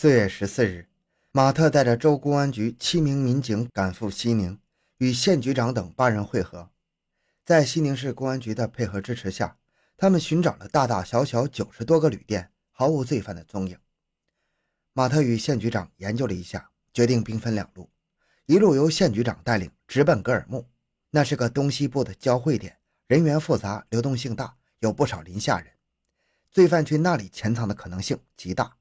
四月十四日，马特带着州公安局七名民警赶赴西宁，与县局长等八人会合。在西宁市公安局的配合支持下，他们寻找了大大小小九十多个旅店，毫无罪犯的踪影。马特与县局长研究了一下，决定兵分两路，一路由县局长带领直奔格尔木，那是个东西部的交汇点，人员复杂，流动性大，有不少临夏人，罪犯去那里潜藏的可能性极大。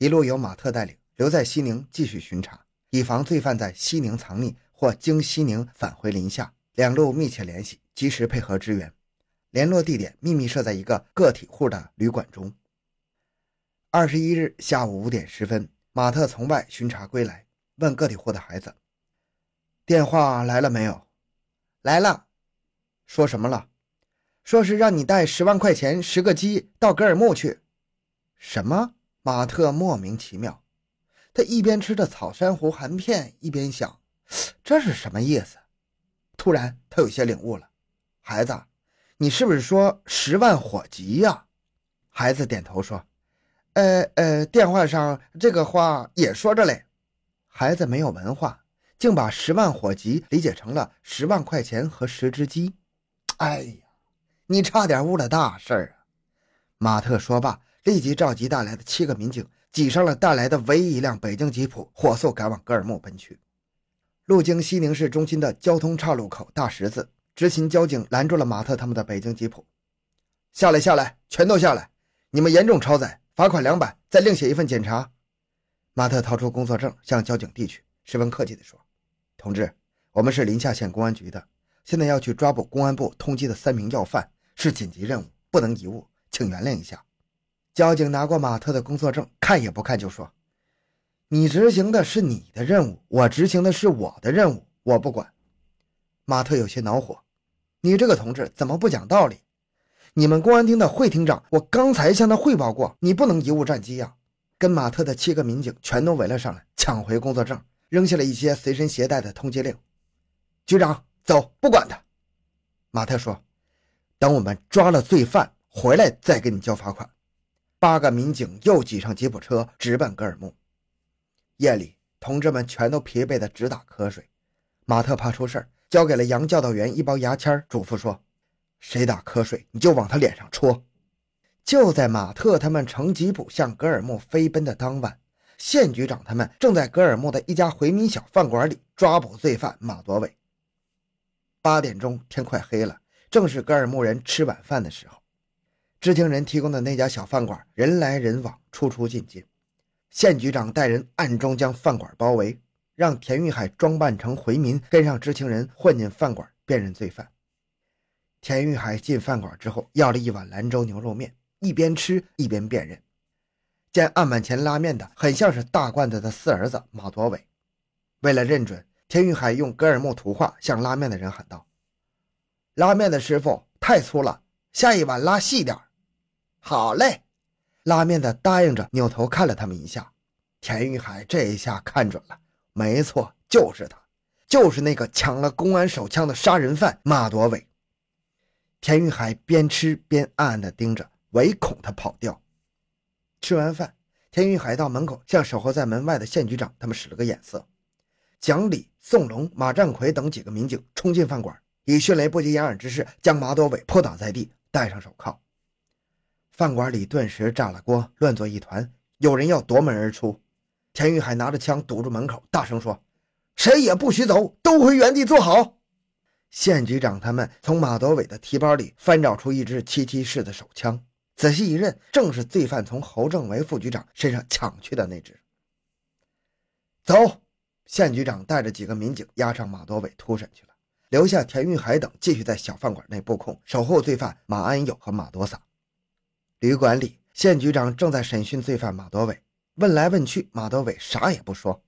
一路由马特带领，留在西宁继续巡查，以防罪犯在西宁藏匿或经西宁返回临夏。两路密切联系，及时配合支援。联络地点秘密设在一个个体户的旅馆中。二十一日下午五点十分，马特从外巡查归来，问个体户的孩子：“电话来了没有？”“来了。”“说什么了？”“说是让你带十万块钱、十个鸡到格尔木去。”“什么？”马特莫名其妙，他一边吃着草珊瑚含片，一边想：这是什么意思？突然，他有些领悟了。孩子，你是不是说十万火急呀？孩子点头说：“呃呃，电话上这个话也说着嘞。”孩子没有文化，竟把十万火急理解成了十万块钱和十只鸡。哎呀，你差点误了大事儿啊！马特说罢。立即召集带来的七个民警，挤上了带来的唯一一辆北京吉普，火速赶往格尔木奔去。路经西宁市中心的交通岔路口大十字，执勤交警拦住了马特他们的北京吉普。下来，下来，全都下来！你们严重超载，罚款两百，再另写一份检查。马特掏出工作证向交警递去，十分客气地说：“同志，我们是临夏县公安局的，现在要去抓捕公安部通缉的三名要犯，是紧急任务，不能贻误，请原谅一下。”交警拿过马特的工作证，看也不看就说：“你执行的是你的任务，我执行的是我的任务，我不管。”马特有些恼火：“你这个同志怎么不讲道理？你们公安厅的会厅长，我刚才向他汇报过，你不能贻误战机呀！”跟马特的七个民警全都围了上来，抢回工作证，扔下了一些随身携带的通缉令。局长，走，不管他。马特说：“等我们抓了罪犯回来，再给你交罚款。”八个民警又挤上吉普车，直奔格尔木。夜里，同志们全都疲惫得直打瞌睡。马特怕出事交给了杨教导员一包牙签，嘱咐说：“谁打瞌睡，你就往他脸上戳。”就在马特他们乘吉普向格尔木飞奔的当晚，县局长他们正在格尔木的一家回民小饭馆里抓捕罪犯马多伟。八点钟，天快黑了，正是格尔木人吃晚饭的时候。知情人提供的那家小饭馆，人来人往，出出进进。县局长带人暗中将饭馆包围，让田玉海装扮成回民，跟上知情人混进饭馆辨认罪犯。田玉海进饭馆之后，要了一碗兰州牛肉面，一边吃一边辨认。见案板前拉面的很像是大罐子的四儿子马多伟。为了认准，田玉海用格尔木土话向拉面的人喊道：“拉面的师傅太粗了，下一碗拉细点好嘞，拉面的答应着，扭头看了他们一下。田玉海这一下看准了，没错，就是他，就是那个抢了公安手枪的杀人犯马多伟。田玉海边吃边暗暗地盯着，唯恐他跑掉。吃完饭，田玉海到门口向守候在门外的县局长他们使了个眼色。蒋礼、宋龙、马占奎等几个民警冲进饭馆，以迅雷不及掩耳之势将马多伟扑倒在地，戴上手铐。饭馆里顿时炸了锅，乱作一团。有人要夺门而出，田玉海拿着枪堵住门口，大声说：“谁也不许走，都回原地坐好。”县局长他们从马多伟的提包里翻找出一支七七式的手枪，仔细一认，正是罪犯从侯政维副局长身上抢去的那支。走，县局长带着几个民警押上马多伟突审去了，留下田玉海等继续在小饭馆内布控，守候罪犯马安友和马多萨。旅馆里，县局长正在审讯罪犯马多伟，问来问去，马多伟啥也不说。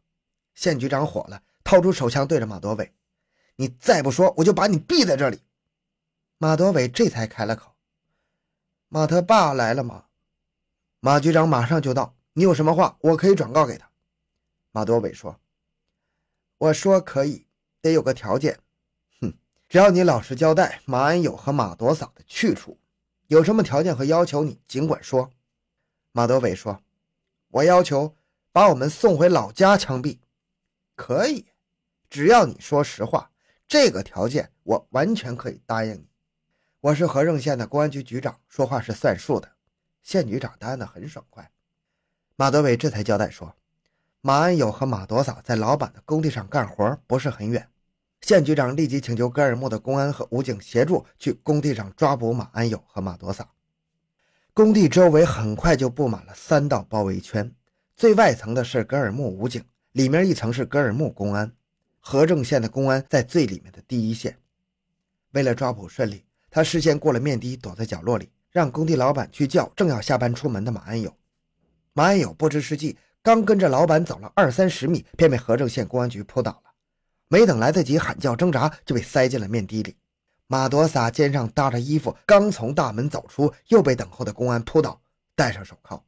县局长火了，掏出手枪对着马多伟：“你再不说，我就把你毙在这里。”马多伟这才开了口：“马特爸来了吗？”马局长马上就到，你有什么话，我可以转告给他。马多伟说：“我说可以，得有个条件。哼，只要你老实交代马安友和马多嫂的去处。”有什么条件和要求，你尽管说。”马德伟说，“我要求把我们送回老家枪毙。可以，只要你说实话，这个条件我完全可以答应你。我是和政县的公安局局长，说话是算数的。县局长答应的很爽快。马德伟这才交代说：“马安友和马朵嫂在老板的工地上干活，不是很远。”县局长立即请求格尔木的公安和武警协助去工地上抓捕马安友和马朵萨。工地周围很快就布满了三道包围圈，最外层的是格尔木武警，里面一层是格尔木公安。和政县的公安在最里面的第一线。为了抓捕顺利，他事先过了面的，躲在角落里，让工地老板去叫正要下班出门的马安友。马安友不知是计，刚跟着老板走了二三十米，便被和政县公安局扑倒了。没等来得及喊叫挣扎，就被塞进了面的里。马朵萨肩上搭着衣服，刚从大门走出，又被等候的公安扑倒，戴上手铐。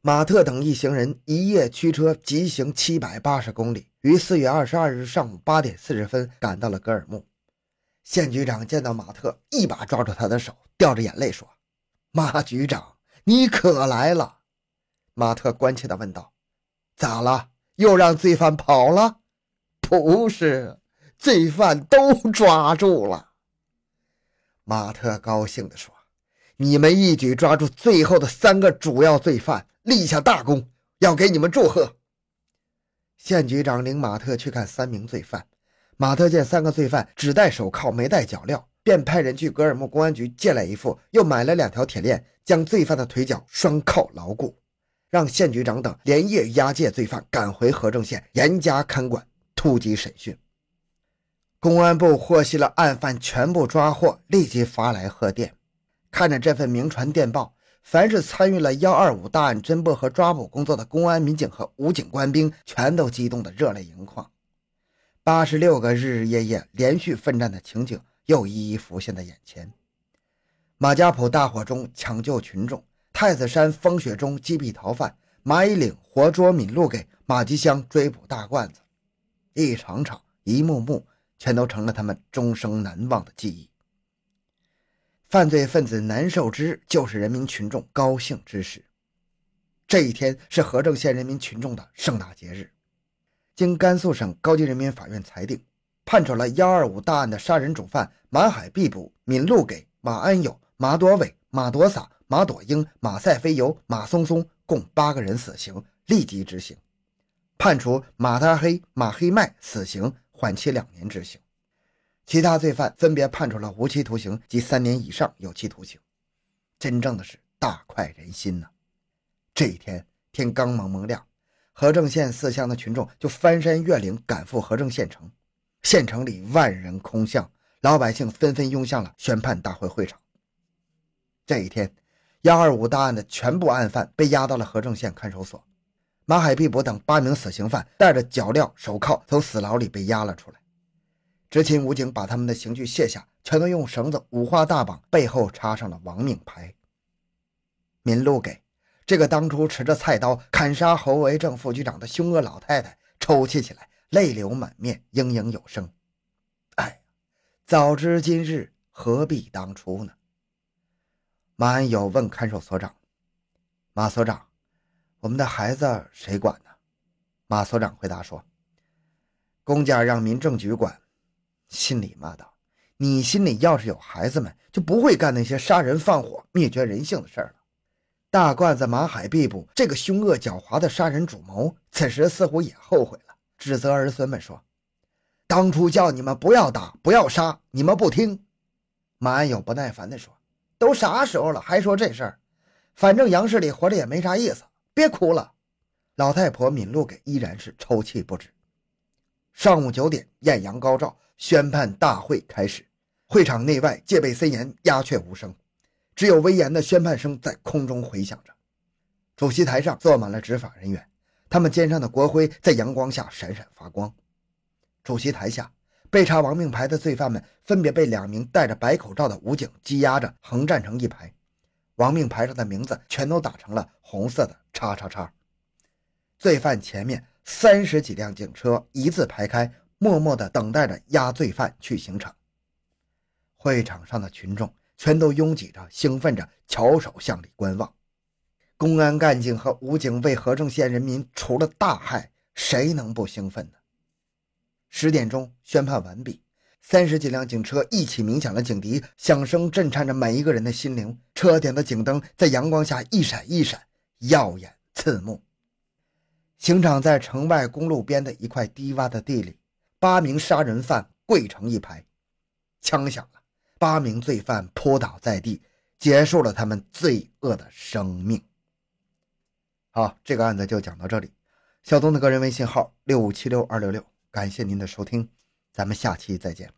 马特等一行人一夜驱车急行七百八十公里，于四月二十二日上午八点四十分赶到了格尔木。县局长见到马特，一把抓住他的手，掉着眼泪说：“马局长，你可来了。”马特关切地问道：“咋了？又让罪犯跑了？”“不是，罪犯都抓住了。”马特高兴地说：“你们一举抓住最后的三个主要罪犯。”立下大功，要给你们祝贺。县局长领马特去看三名罪犯。马特见三个罪犯只戴手铐没戴脚镣，便派人去格尔木公安局借来一副，又买了两条铁链，将罪犯的腿脚双铐牢固，让县局长等连夜押解罪犯赶回和正县，严加看管，突击审讯。公安部获悉了案犯全部抓获，立即发来贺电。看着这份明传电报。凡是参与了幺二五大案侦破和抓捕工作的公安民警和武警官兵，全都激动得热泪盈眶。八十六个日日夜夜连续奋战的情景又一一浮现在眼前。马家堡大火中抢救群众，太子山风雪中击毙逃犯，马乙岭活捉闵禄给，马吉乡追捕大罐子，一场场、一幕幕，全都成了他们终生难忘的记忆。犯罪分子难受之日，就是人民群众高兴之时。这一天是和政县人民群众的盛大节日。经甘肃省高级人民法院裁定，判处了“幺二五”大案的杀人主犯马海必捕、闵禄给、马安友、马朵伟、马朵洒、马朵英、马赛飞游、马松松共八个人死刑，立即执行；判处马大黑、马黑麦死刑，缓期两年执行。其他罪犯分别判处了无期徒刑及三年以上有期徒刑，真正的是大快人心呐！这一天天刚蒙蒙亮，和正县四乡的群众就翻山越岭赶赴和正县城，县城里万人空巷，老百姓纷纷拥向了宣判大会会场。这一天，幺二五大案的全部案犯被押到了和正县看守所，马海碧博等八名死刑犯带着脚镣手铐从死牢里被押了出来。执勤武警把他们的刑具卸下，全都用绳子五花大绑，背后插上了亡命牌。闵禄给这个当初持着菜刀砍杀侯维正副局长的凶恶老太太抽泣起来，泪流满面，嘤嘤有声。哎，早知今日，何必当初呢？马安友问看守所长：“马所长，我们的孩子谁管呢？”马所长回答说：“公家让民政局管。”心里骂道：“你心里要是有孩子们，就不会干那些杀人放火、灭绝人性的事儿了。”大罐子马海必捕这个凶恶狡猾的杀人主谋，此时似乎也后悔了，指责儿孙们说：“当初叫你们不要打、不要杀，你们不听。”马安友不耐烦地说：“都啥时候了，还说这事儿？反正杨氏里活着也没啥意思，别哭了。”老太婆闵露给依然是抽泣不止。上午九点，艳阳高照。宣判大会开始，会场内外戒备森严，鸦雀无声，只有威严的宣判声在空中回响着。主席台上坐满了执法人员，他们肩上的国徽在阳光下闪闪发光。主席台下，被查亡命牌的罪犯们分别被两名戴着白口罩的武警羁押着，横站成一排，亡命牌上的名字全都打成了红色的叉叉叉。罪犯前面三十几辆警车一字排开。默默地等待着押罪犯去刑场。会场上的群众全都拥挤着、兴奋着，翘首向里观望。公安干警和武警为和正县人民除了大害，谁能不兴奋呢？十点钟宣判完毕，三十几辆警车一起鸣响了警笛，响声震颤着每一个人的心灵。车点的警灯在阳光下一闪一闪，耀眼刺目。刑场在城外公路边的一块低洼的地里，八名杀人犯跪成一排，枪响了，八名罪犯扑倒在地，结束了他们罪恶的生命。好，这个案子就讲到这里。小东的个人微信号六五七六二六六，感谢您的收听，咱们下期再见。